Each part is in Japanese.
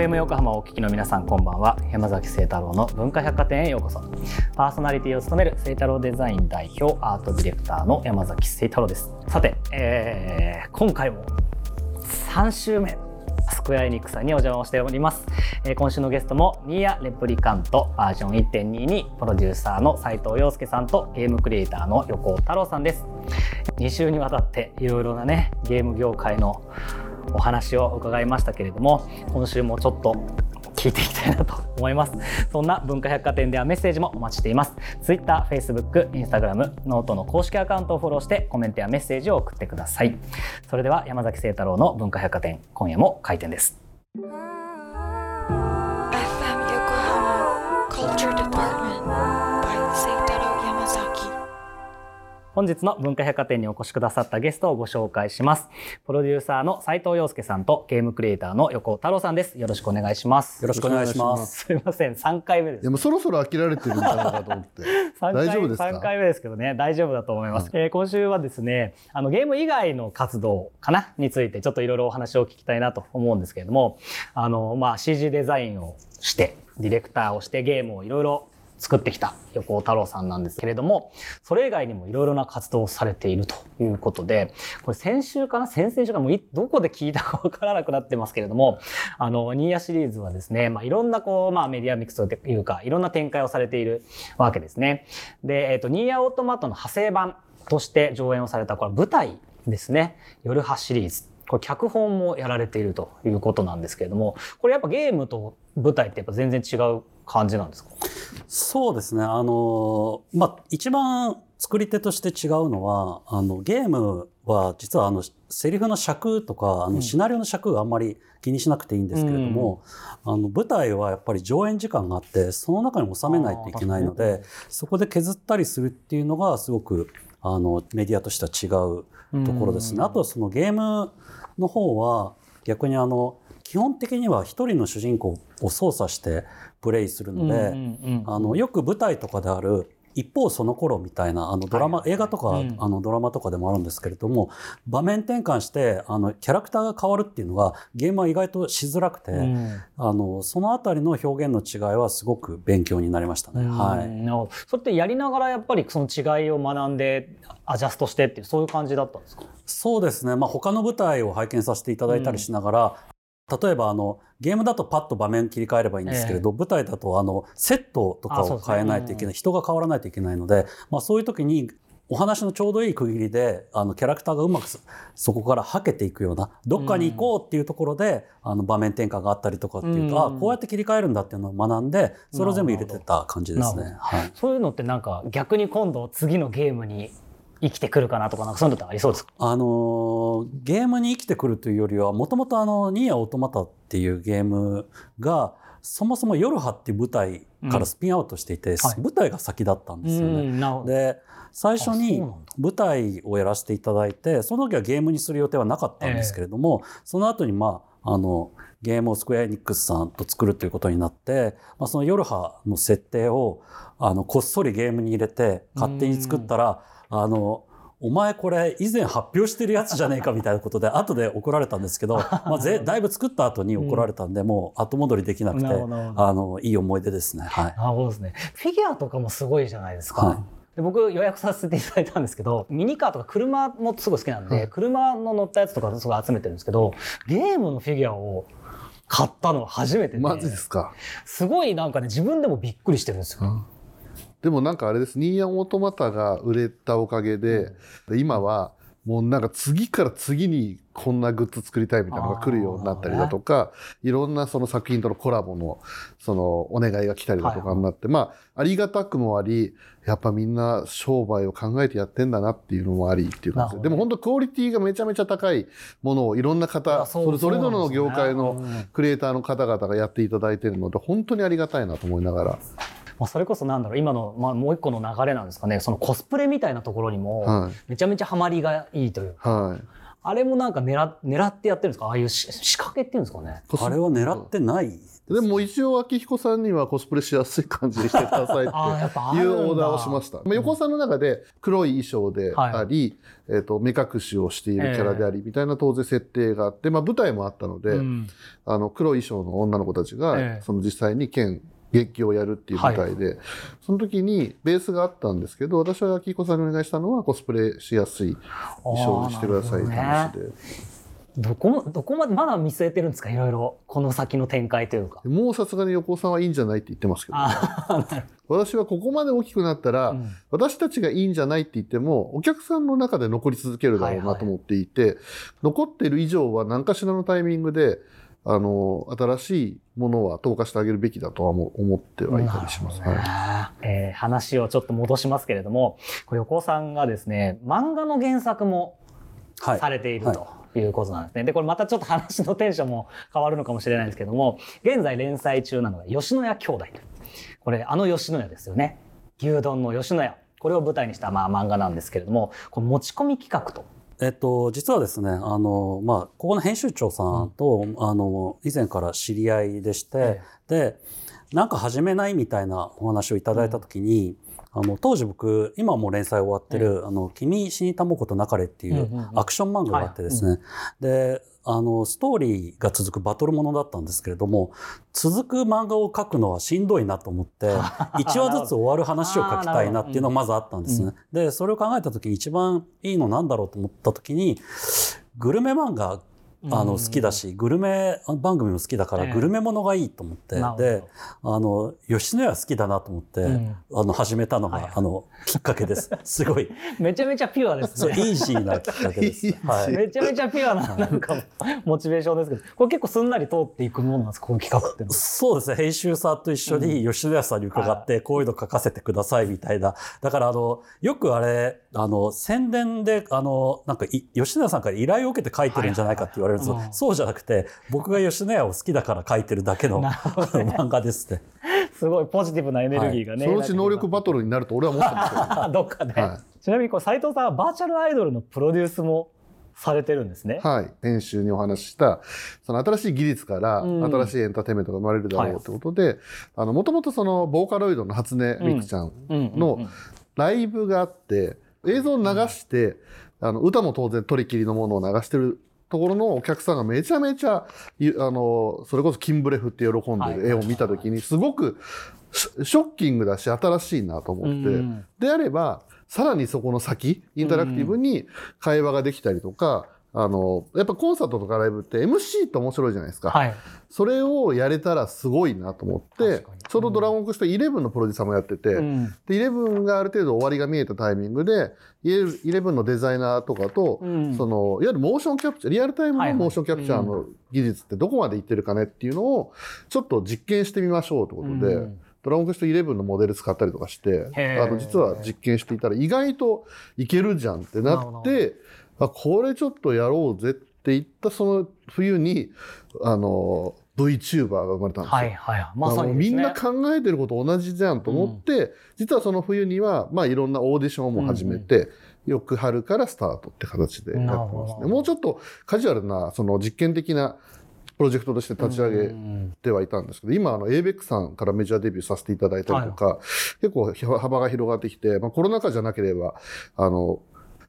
FM 横浜をお聞きの皆さんこんばんは。山崎聖太郎の文化百貨店へようこそ。パーソナリティを務める聖太郎デザイン代表アートディレクターの山崎聖太郎です。さて、えー、今回も3週目スクエアエニックさんにお邪魔をしております、えー、今週のゲストもニーヤレプリカントバージョン1.2にプロデューサーの斉藤洋介さんとゲームクリエイターの横尾太郎さんです。2週にわたっていろいろなねゲーム業界のお話を伺いましたけれども今週もちょっと聞いていきたいなと思います。そんな文化百貨店ではメッセージもお待ちしています。Twitter、Facebook、Instagram、 note の公式アカウントをフォローしてコメントやメッセージを送ってください。それでは山崎晴太郎の文化百貨店今夜も開店です。本日の文化百貨店にお越しくださったゲストをご紹介します。プロデューサーの斉藤洋介さんとゲームクリエイターの横尾太郎さんです。よろしくお願いします。よろしくお願いします。すみません、3回目です。いやもうそろそろ飽きられてるんじゃないかと思って。大丈夫ですか ?3 回目ですけどね、大丈夫だと思います。うん、えー、今週はですね、あのゲーム以外の活動かなについてちょっといろいろお話を聞きたいなと思うんですけれども、あの、まあ CG デザインをして、ディレクターをしてゲームをいろいろ作ってきた横尾太郎さんなんですけれども、それ以外にもいろいろな活動をされているということで、これ先週かな先々週かもうどこで聞いたかわからなくなってますけれども、あの、ニーヤシリーズはですね、まあ、いろんなこう、まあ、メディアミックスというか、いろんな展開をされているわけですね。で、えっ、ー、と、ニーヤオートマトの派生版として上演をされた、これ舞台ですね。夜派シリーズ。これ脚本もやられているということなんですけれども、これやっぱゲームと舞台ってやっぱ全然違う感じなんですか？そうですね。あの、まあ、一番作り手として違うのは、あの、ゲームは実はあの、セリフの尺とか、あの、シナリオの尺があんまり気にしなくていいんですけれども、うん、あの、舞台はやっぱり上演時間があって、その中に収めないといけないので、そこで削ったりするっていうのがすごく、あの、メディアとしては違うところですね。うん、あとはそのゲームの方は、逆にあの、基本的には一人の主人公を操作してプレイするので、あのよく舞台とかである一方その頃みたいなあのドラマ、はい、映画とか、うん、あのドラマとかでもあるんですけれども場面転換してあのキャラクターが変わるっていうのがゲームは意外としづらくて、うん、あのそのあたりの表現の違いはすごく勉強になりましたね。はい、それってやりながらやっぱりその違いを学んでアジャストしてっていうそういう感じだったんですか？そうですね、まあ、他の舞台を拝見させていただいたりしながら、例えばあのゲームだとパッと場面切り替えればいいんですけれど、えー、舞台だとあのセットとかを変えないといけない、ね、人が変わらないといけないので、まあ、そういう時にお話のちょうどいい区切りであのキャラクターがうまくそこからはけていくようなどっかに行こうっていうところで、うん、あの場面転換があったりとかっていうと、うん、あこうやって切り替えるんだっていうのを学んでそれを全部入れてた感じですね。はい、そういうのってなんか逆に今度次のゲームに生きてくるかなとか、なんかそういうのってありそうですか？あの、ゲームに生きてくるというよりは、もともとあの、ニーヤオートマタっていうゲームが、そもそも夜葉っていう舞台からスピンアウトしていて、うんはい、舞台が先だったんですよね。で、最初に舞台をやらせていただいて、その時はゲームにする予定はなかったんですけれども、えー、その後にまあ、あの、ゲームをスクエアエニックスさんと作るということになって、まあ、その夜葉の設定を、あの、こっそりゲームに入れて、勝手に作ったら、あの、お前これ以前発表してるやつじゃねえかみたいなことで 後で怒られたんですけど、まあ、ぜだいぶ作った後に怒られたんで、もう後戻りできなくて、あのいい思い出ですね。はい、なるほどですね。フィギュアとかもすごいじゃないですか。はいで僕予約させていただいたんですけどミニカーとか車もすごい好きなんで、車の乗ったやつとかすごい集めてるんですけどゲームのフィギュアを買ったの初めてで、マジですかすごいなんかね自分でもびっくりしてるんですよ。うんでもなんかあれです、ニーヤンオートマタが売れたおかげで、で今はもうなんか次から次にこんなグッズ作りたいみたいなのが来るようになったりだとか、いろんなその作品とのコラボのそのお願いが来たりだとかになって、まあありがたくもあり、やっぱみんな商売を考えてやってんだなっていうのもありっていう感じで、でも本当クオリティがめちゃめちゃ高いものをいろんな方、それぞれの業界のクリエイターの方々がやっていただいてるので、本当にありがたいなと思いながら。まあ、それこそなんだろう今の、まあ、もう一個の流れなんですかね。そのコスプレみたいなところにもめちゃめちゃハマりがいいというか、はい、あれもなんか狙狙ってやってるんですか？ああいうし仕掛けっていうんですかね？あれは狙ってない。でも一応秋彦さんにはコスプレしやすい感じにしてくださいって いうオーダーをしました。まあ、横尾さんの中で黒い衣装であり、えっ、と、目隠しをしているキャラであり、みたいな当然設定があって、まあ舞台もあったので、うん。あの、黒い衣装の女の子たちが、ええ。その実際に剣、劇をやるっていう舞台で、その時にベースがあったんですけど、私は秋彦さんにお願いしたのはコスプレしやすい衣装にしてくださいって話で。どこどこまでまだ見据えてるんですか？いろいろ。この先の展開というか。もうさすがに横尾さんはいいんじゃないって言ってますけど、ああなる私はここまで大きくなったら。うん。私たちがいいんじゃないって言っても、お客さんの中で残り続けるだろうなと思っていて、残っている以上は何かしらのタイミングで、あの、新しいものは投下してあげるべきだとは思思ってはいたりします。ねはいえー話をちょっと戻しますけれども、これ横尾さんがですね、漫画の原作もはい。されているはいということなんですね。で、これまたちょっと話のテンションも変わるのかもしれないんですけども、現在連載中なのが吉野家兄弟と。これ、あの吉野家ですよね。牛丼の吉野家。これを舞台にしたまあ漫画なんですけれども、この持ち込み企画と。えっと、実はですね、あの、まあ、ここの編集長さんと、あの、以前から知り合いでして、で、なんか始めないみたいなお話をいただいたときに、あの、当時僕、今もう連載終わってる、あの、君死にたもことなかれっていうアクション漫画があってですね、で、あの、ストーリーが続くバトルものだったんですけれども、続く漫画を描くのはしんどいなと思って、1話ずつ終わる話を書きたいなっていうのがまずあったんですね。で、それを考えた時に一番いいのなんだろうと思った時に、グルメ漫画あの好きだし、グルメ番組も好きだから、ええグルメものがいいと思って、で、あの、吉野家好きだなと思って、うんあの、始めたのが、あの、きっかけです。すごい、めちゃめちゃピュアですそう、ね。イージーなきっかけです。はい。めちゃめちゃピュアな、なんか、モチベーションですけど、これ結構すんなり通っていくものなんですか、この企画って。そうですね。編集さんと一緒に吉野家さんに伺って、こういうの書かせてくださいみたいな。だから、あの、よくあれ、あの、宣伝で、あの、なんかい、吉野家さんから依頼を受けて書いてるんじゃないかって言われるんですよ。はいはいはいそうじゃなくて、僕が吉野家を好きだから書いてるだけの漫画ですね。すごいポジティブなエネルギーがね。そのうち能力バトルになると俺は思ってますけ ど、っかで、はちなみにこれ斉藤さんはバーチャルアイドルのプロデュースもされてるんですね。はい。編集にお話しした、その新しい技術からうん新しいエンターテインメントが生まれるだろうってことで、あの、もともとその、ボーカロイドの初音ミクちゃんうんうんうんのライブがあって、映像を流して、あの、歌も当然取り切りのものを流してるところのお客さんがめちゃめちゃ、いあの、それこそキンブレフって喜んでる絵を見たときに、すごくシショッキングだし、新しいなと思って、うん。であれば、さらにそこの先、インタラクティブに会話ができたりとか、あの、やっぱコンサートとかライブって MC って面白いじゃないですか。はい。それをやれたらすごいなと思ってちょうどドラゴンクエスト11のプロデューサーもやってて、うん。で、11がある程度終わりが見えたタイミングで、11のデザイナーとかと、うん。その、いわゆるモーションキャプチャー、リアルタイムのモーションキャプチャーの技術ってどこまでいってるかねっていうのを、ちょっと実験してみましょうってことで、うん。ドラゴンクエスト11のモデル使ったりとかして、あの、実は実験していたら意外といけるじゃんってなって、あ、これちょっとやろうぜって言ったその冬に、あの、VTuber が生まれたんですよ。はいはい。まさにですね、みんな考えてること同じじゃんと思って、実はその冬には、まあいろんなオーディションも始めて、翌春からスタートって形でやってますね。もうちょっとカジュアルな、その実験的なプロジェクトとして立ち上うげんてはいたんですけど、今、あの、ABEX さんからメジャーデビューさせていただいたりとか、結構幅が広がってきて、まあコロナ禍じゃなければ、あの、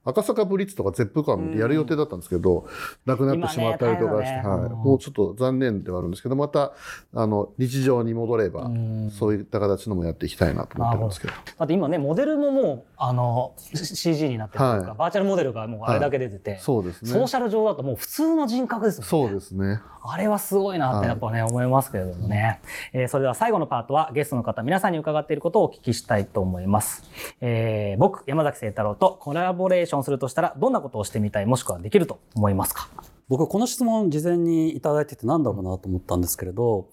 赤坂ブリッツとかゼップカムでやる予定だったんですけど、なくなってしまったりとかして、はい、今ね大変だねもうちょっと残念ではあるんですけど、また、あの、日常に戻れば、うんそういった形のもやっていきたいなと思ってるんですけど。だって今ね、モデルももう、あの、CG になってるというか、はいバーチャルモデルがもうあれだけ出てて、そうですね。ソーシャル上だともう普通の人格ですもんね。そうですね。あれはすごいなってやっぱね、思いますけれどもね。えーそれでは最後のパートはゲストの方、皆さんに伺っていることをお聞きしたいと思います。えー僕、山崎聖太郎とコラボレーションするとしたら、どんなことをしてみたい、もしくはできると思いますか？僕この質問事前にいただいててなんだろうなと思ったんですけれど、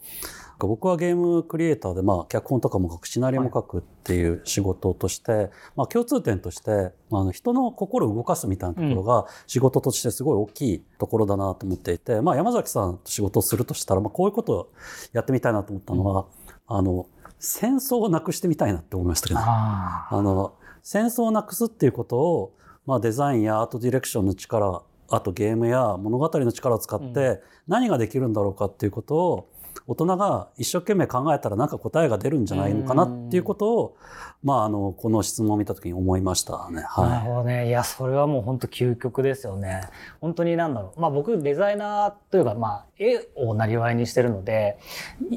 僕はゲームクリエイターで、まあ、脚本とかも書くシナリオも書くっていう仕事として、まあ、共通点としてあの人の心を動かすみたいなところが仕事としてすごい大きいところだなと思っていて、まあ、山崎さんと仕事をするとしたら、まあ、こういうことをやってみたいなと思ったのは、あの戦争をなくしてみたいなって思いましたけど、ああの戦争をなくすっていうことを、まあ、デザインやアートディレクションの力あとゲームや物語の力を使って何ができるんだろうかっていうことを大人が一生懸命考えたらなんか答えが出るんじゃないのかなっていうことを、まあ、あのこの質問を見た時に思いましたね。はい、なるほどねいやそれはもう本当究極ですよね。本当になんだろう、まあ、僕デザイナーというか、まあ、絵をなりわいにしてるので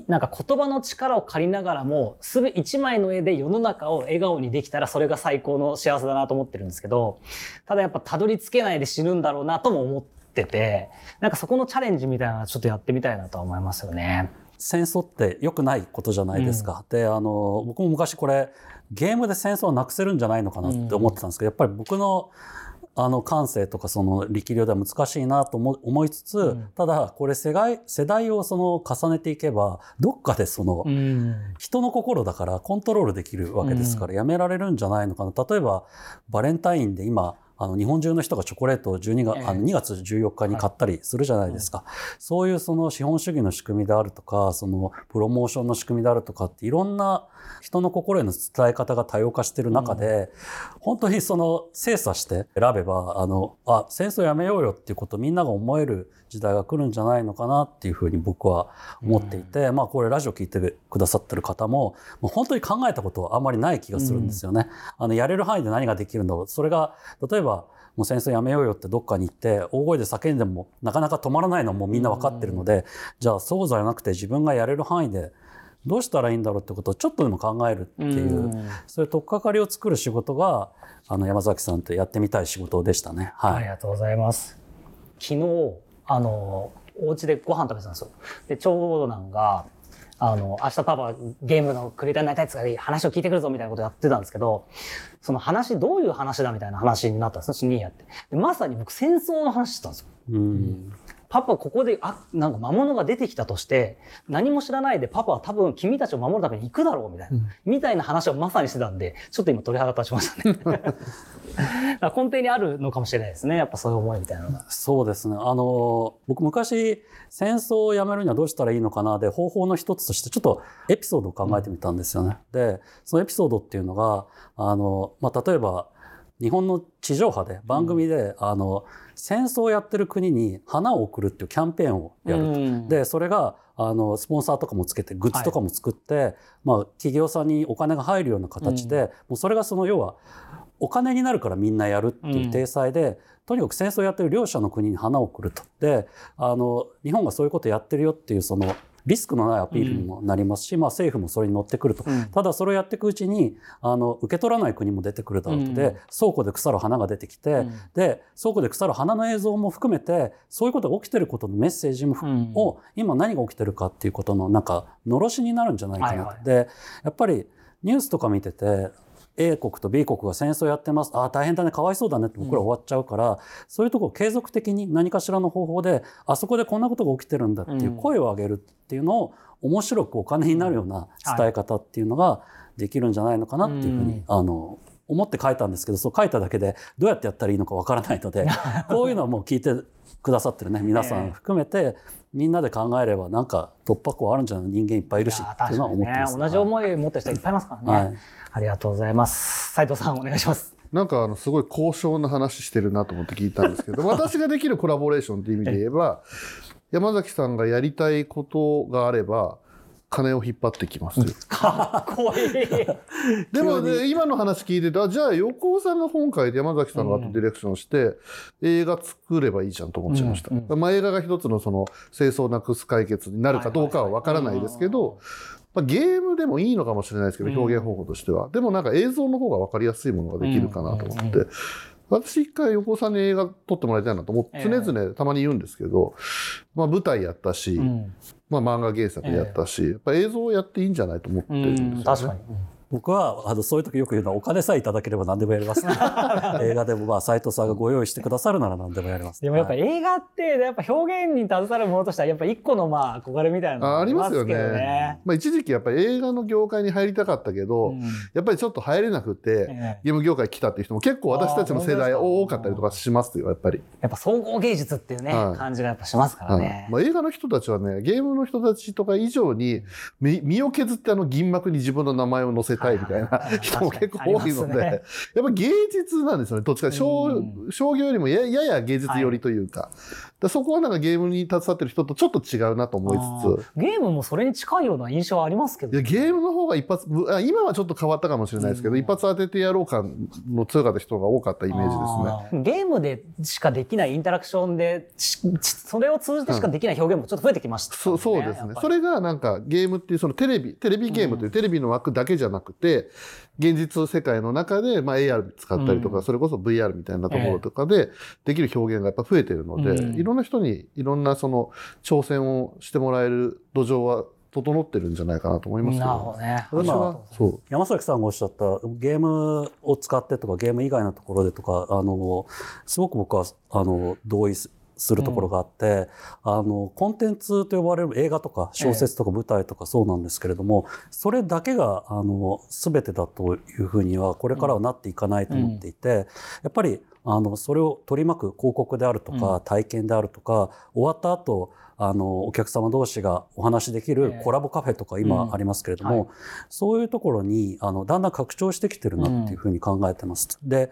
なんか言葉の力を借りながらもすべ一枚の絵で世の中を笑顔にできたらそれが最高の幸せだなと思ってるんですけどただやっぱたどり着けないで死ぬんだろうなとも思っててなんかそこのチャレンジみたいなのはちょっとやってみたいなとは思いますよね。戦争って良くないことじゃないですか。うん、であの僕も昔これゲームで戦争をなくせるんじゃないのかなって思ってたんですけど、やっぱり僕のあの感性とかその力量では難しいなと思いつつ、うん、ただこれ世代世代をその重ねていけばどっかでその、人の心だからコントロールできるわけですからやめられるんじゃないのかな。例えばバレンタインで今あの日本中の人がチョコレートを12月、えあの2月14日に買ったりするじゃないですか、はい、そういうその資本主義の仕組みであるとかそのプロモーションの仕組みであるとかっていろんな人の心への伝え方が多様化している中で、うん、本当にその精査して選べばあのあ戦争やめようよっていうことをみんなが思える時代が来るんじゃないのかなっていうふうに僕は思っていて、うん、まあこれラジオ聞いてくださってる方ももう本当に考えたことはあんまりない気がするんですよね。うん、あのやれる範囲で何ができるんだろう。それが例えばもう戦争やめようよってどっかに行って大声で叫んでもなかなか止まらないのもみんな分かってるので、じゃあそうじゃなくて自分がやれる範囲でどうしたらいいんだろうってことをちょっとでも考えるっていう、うそういう取っかかりを作る仕事があの山崎さんとやってみたい仕事でしたね。はい、ありがとうございます。昨日あのお家でご飯食べてたんですよ。で長男があの、明日パパゲームのクリエイターになりたいって話を聞いてくるぞみたいなことやってたんですけど、その話、どういう話だみたいな話になったんですね、ニーヤって。まさに僕戦争の話してたんですよ。うんパパここで、あ、なんか魔物が出てきたとして、何も知らないでパパは多分君たちを守るために行くだろうみたいな、うん、みたいな話をまさにしてたんで、ちょっと今鳥肌立ちましたね。根底にあるのかもしれないですね。やっぱそういう思いみたいなのが。そうですね。あの、僕昔、戦争をやめるにはどうしたらいいのかなで、方法の一つとして、ちょっとエピソードを考えてみたんですよね。うん、で、そのエピソードっていうのが、あの、まあ、例えば、日本の地上波で番組で、うん、あの戦争をやってる国に花を送るっていうキャンペーンをやると、うん、でそれがあのスポンサーとかもつけてグッズとかも作って、はい、まあ、企業さんにお金が入るような形で、うん、もうそれがその要はお金になるからみんなやるっていう体裁で、とにかく戦争をやってる両者の国に花を送ると。であの日本がそういうことやってるよっていうそのリスクのないアピールにもなりますし、うん、まあ、政府もそれに乗ってくると、うん、ただそれをやっていくうちにあの受け取らない国も出てくるだろうと。で、うん、倉庫で腐る花が出てきて、で倉庫で腐る花の映像も含めてそういうことが起きてることのメッセージも、を今何が起きてるかっていうことのなんかのろしになるんじゃないかな、はいはい、でやっぱりニュースとか見てて A 国と B 国が戦争やってます。ああ大変だね。かわいそうだねって僕ら終わっちゃうから、うん、そういうところ継続的に何かしらの方法であそこでこんなことが起きてるんだっていう声を上げるっていうのを面白くお金になるような伝え方っていうのができるんじゃないのかなっていうふうに、あの思って書いたんですけどそう書いただけでどうやってやったらいいのかわからないので こういうのはもう聞いてくださってるね皆さん含めて、みんなで考えればなんか突破口あるんじゃない人間いっぱいいるしっていうのは思ってます、ね、同じ思いを持ってる人いっぱいいますからね、はい、ありがとうございます。斉藤さんお願いします。なんかあのすごい高尚な話してるなと思って聞いたんですけど 私ができるコラボレーションっていう意味で言えば 山崎さんがやりたいことがあれば金を引っ張ってきます。かっこいい。でもね、今の話聞いてたじゃあ横尾さんが本会で山崎さんがアートディレクションして、映画作ればいいじゃんと思っちゃいました。うんうん、まあ映画が一つのその清掃なくす解決になるかどうかはわからないですけど、まあ、ゲームでもいいのかもしれないですけど、表現方法としては。でもなんか映像の方がわかりやすいものができるかなと思って。私一回横尾さんに映画撮ってもらいたいなと思って、常々たまに言うんですけど、まあ舞台やったし、まあ、漫画原作やったし、やっぱ映像をやっていいんじゃないと思ってるんですよね。僕はあのそういう時よく言うのはお金さえいただければ何でもやります、ね、映画でもまあ斎藤さんがご用意してくださるなら何でもやります、でもやっぱ映画ってやっぱ表現に携わるものとしてはやっぱ一個のまあ憧れみたいなのありますよね。まあ一時期やっぱり映画の業界に入りたかったけど、うん、やっぱりちょっと入れなくて、えゲーム業界来たっていう人も結構私たちの世代多かったりとかしますよやっぱり。やっぱ総合芸術っていうね、はい、感じがやっぱしますからね。まあ映画の人たちはねゲームの人たちとか以上に身を削ってあの銀幕に自分の名前を載せてたいみたいな 人も結構多いので、やっぱ芸術なんですよねどっちか。商,、商業よりもややや芸術寄りというか,、だそこはなんかゲームに携わってる人とちょっと違うなと思いつつ。ゲームもそれに近いような印象はありますけど、いやゲームの方が一発あ今はちょっと変わったかもしれないですけど、一発当ててやろう感の強かった人が多かったイメージですね。ゲームでしかできないインタラクションでそれを通じてしかできない表現もちょっと増えてきました、ねそうそうですね。それがなんかゲームっていうそのテレビテレビゲームというテレビの枠だけじゃなくて、現実世界の中で、まあ、AR 使ったりとか、うん、それこそ VR みたいなところとかでできる表現がやっぱ増えてるので、うん、いろんな人にいろんなその挑戦をしてもらえる土壌は整ってるんじゃないかなと思いますけど、ね、そう。山崎さんがおっしゃったゲームを使ってとかゲーム以外のところでとかあのすごく僕はあの同意するところがあって、うん、あのコンテンツと呼ばれる映画とか小説とか舞台とかそうなんですけれども、ええ、それだけがあの全てだというふうにはこれからはなっていかないと思っていて、うん、やっぱりあのそれを取り巻く広告であるとか、体験であるとか終わった後あのお客様同士がお話できるコラボカフェとか今ありますけれども、うんはい、そういうところにあのだんだん拡張してきてるなっていうふうに考えてます。で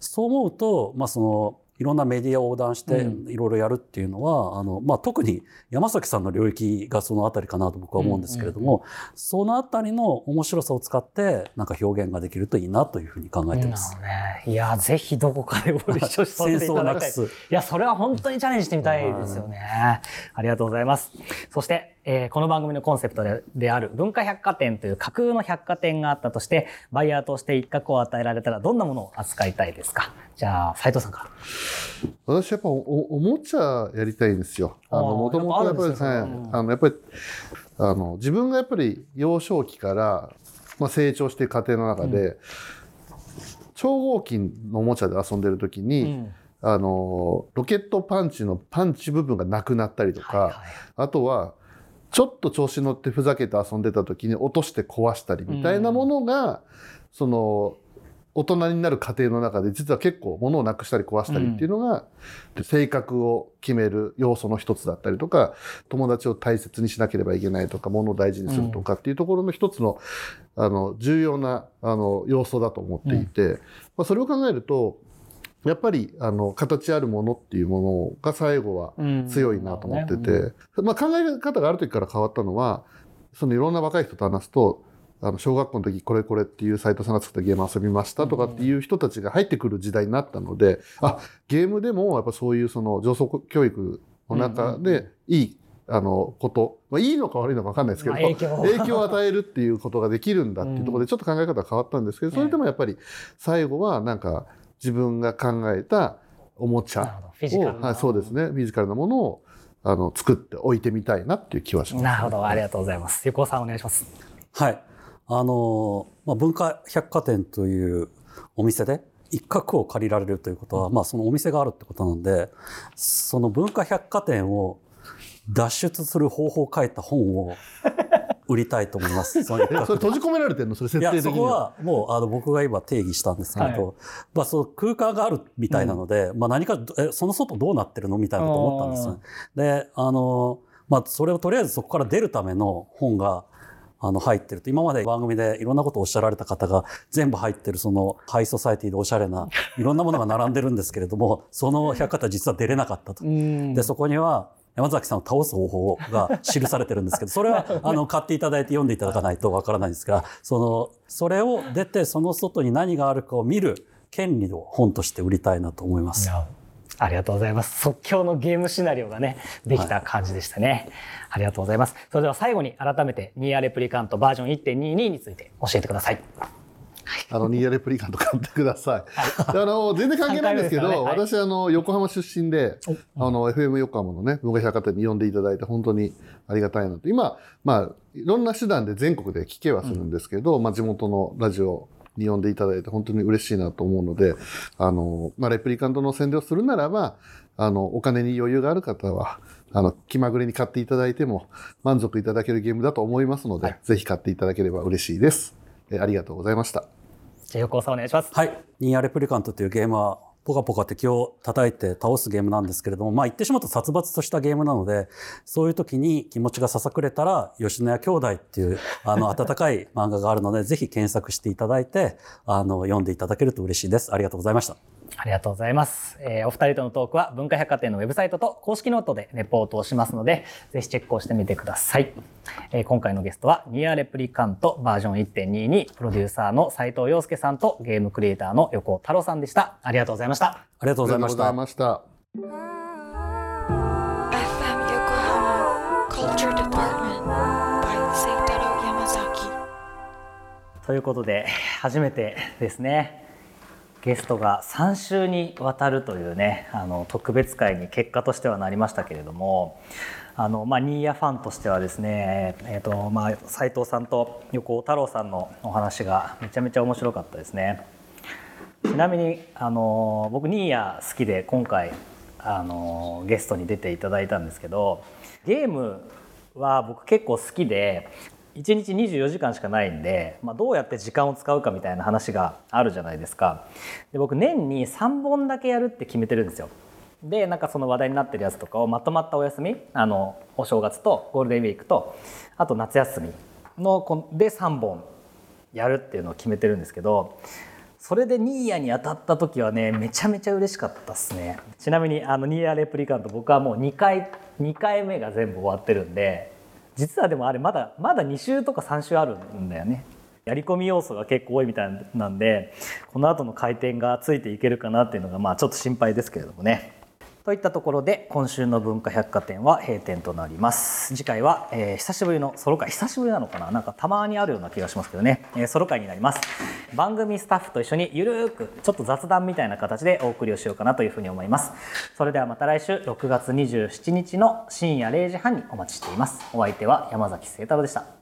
そう思うと、まあ、そのいろんなメディアを横断していろいろやるっていうのは、うん、あのまあ、特に山崎さんの領域がそのあたりかなと僕は思うんですけれども、そのあたりの面白さを使ってなんか表現ができるといいなというふうに考えてます。ね、いやぜひどこかでご一緒させていただきたい。いやそれは本当にチャレンジしてみたいですよね。ありがとうございます。そしてえー、この番組のコンセプトでである文化百貨店という架空の百貨店があったとして、バイヤーとして一角を与えられたらどんなものを扱いたいですか？じゃあ、斉藤さんから。私やっぱおおもちゃやりたいんですよ。あの、もともとやっぱりですね、あの、やっぱり、あの、自分がやっぱり幼少期から、まあ、成長していく過程の中で、うん、超合金のおもちゃで遊んでる時に、うん。あのロケットパンチのパンチ部分がなくなったりとか、はいはい、あとはちょっと調子乗ってふざけて遊んでた時に落として壊したりみたいなものが、うん、その大人になる過程の中で実は結構物をなくしたり壊したりっていうのが、うん、性格を決める要素の一つだったりとか友達を大切にしなければいけないとか物を大事にするとかっていうところの一つのあの重要なあの要素だと思っていて、うん、まあ、それを考えるとやっぱりあの形あるものっていうものが最後は強いなと思ってて、うん、まあ、考え方がある時から変わったのはそのいろんな若い人と話すとあの小学校の時これこれっていう斎藤さんが作ったゲーム遊びましたとかっていう人たちが入ってくる時代になったので、あゲームでもやっぱそういうその上層教育の中でいいあのこと、まあ、いいのか悪いのか分かんないですけど、影響影響を与えるっていうことができるんだっていうところでちょっと考え方が変わったんですけど、それでもやっぱり最後はなんか自分が考えたおもちゃを、はい、そうですね、フィジカルなものをあの作って置いてみたいなっていう気はします、なるほど、ありがとうございます。横尾さんお願いします。はい。あの、まあ、文化百貨店というお店で一角を借りられるということは、まあ、そのお店があるってことなんで、その文化百貨店を脱出する方法を書いた本を 売りたいと思います。それ閉じ込められてるの？それ設定的にそこはもうあの僕が今定義したんです。けど、はい、まあその空間があるみたいなので、うん、まあ何かえその外どうなってるの？みたいなこと思ったんですね。であのまあそれをとりあえずそこから出るための本があの入ってると。今まで番組でいろんなことをおっしゃられた方が全部入ってるそのハイソサイティでおしゃれな いろんなものが並んでるんですけれどもその百貨店実は出れなかったと。でそこには山崎さんを倒す方法が記されてるんですけど、それは、あの、買っていただいて読んでいただかないとわからないんですが、その、それを出て、その外に何があるかを見る権利を本として売りたいなと思います。ありがとうございます。即興のゲームシナリオがね、できた感じでしたね。はい、ありがとうございます。それでは最後に改めてニーアレプリカントバージョン1.22について教えてください。あの、ニーヤレプリカント買ってください。あの、全然関係ないんですけど、ね？はい、私、あの、横浜出身で、あの、FM 横浜のね、文化百貨店に呼んでいただいて、本当にありがたいなと。今、まあ、いろんな手段で全国で聞けはするんですけど、うん、まあ、地元のラジオに呼んでいただいて、本当に嬉しいなと思うので、あの、まあ、レプリカントの宣伝をするならば、あの、お金に余裕がある方は、あの、気まぐれに買っていただいても満足いただけるゲームだと思いますので、はい、ぜひ買っていただければ嬉しいです。えありがとうございました。じゃあ横尾さんお願いします。はい。ニーアレプリカントというゲームはポカポカ敵を叩いて倒すゲームなんですけれども、まあ言ってしまうと殺伐としたゲームなので、そういう時に気持ちがささくれたら、吉野家兄弟っていう、あの、温かい漫画があるので、ぜひ検索していただいて、あの、読んでいただけると嬉しいです。ありがとうございました。ありがとうございます。えー、お二人とのトークは文化百貨店のウェブサイトと公式ノートでレポートをしますので、ぜひチェックをしてみてください。えー、今回のゲストはニアレプリカントバージョン1.2にプロデューサーの齊藤陽介さんとゲームクリエイターのヨコオタロウさんでした。ありがとうございました。ありがとうございました。ということで初めてですねゲストが3週にわたるというねあの特別会に結果としてはなりましたけれどもあの、まあ、ニーヤファンとしてはですね、えーとまあ、斉藤さんと横尾太郎さんのお話がめちゃめちゃ面白かったですね。ちなみにあの僕ニーヤ好きで今回あのゲストに出ていただいたんですけどゲームは僕結構好きで1日24時間しかないんで、まあ、どうやって時間を使うかみたいな話があるじゃないですか。で僕年に3本だけやるって決めてるんですよ。でなんかその話題になってるやつとかをまとまったお休みあのお正月とゴールデンウィークとあと夏休みので3本やるっていうのを決めてるんですけどそれでニーヤに当たった時はねめちゃめちゃ嬉しかったっすね。ちなみにあのニーヤレプリカント僕はもう2回2回目が全部終わってるんで実はでもあれまだまだ2週とか3週あるんだよね。やり込み要素が結構多いみたいなんでこの後の回転がついていけるかなっていうのがまあちょっと心配ですけれどもね。といったところで今週の文化百貨店は閉店となります。次回は、えー、久しぶりのソロ会久しぶりなのかな？なんかたまにあるような気がしますけどね、えー、ソロ会になります。番組スタッフと一緒にゆるーくちょっと雑談みたいな形でお送りをしようかなというふうに思います。それではまた来週6月27日の深夜0時半にお待ちしています。お相手は山崎聖太郎でした。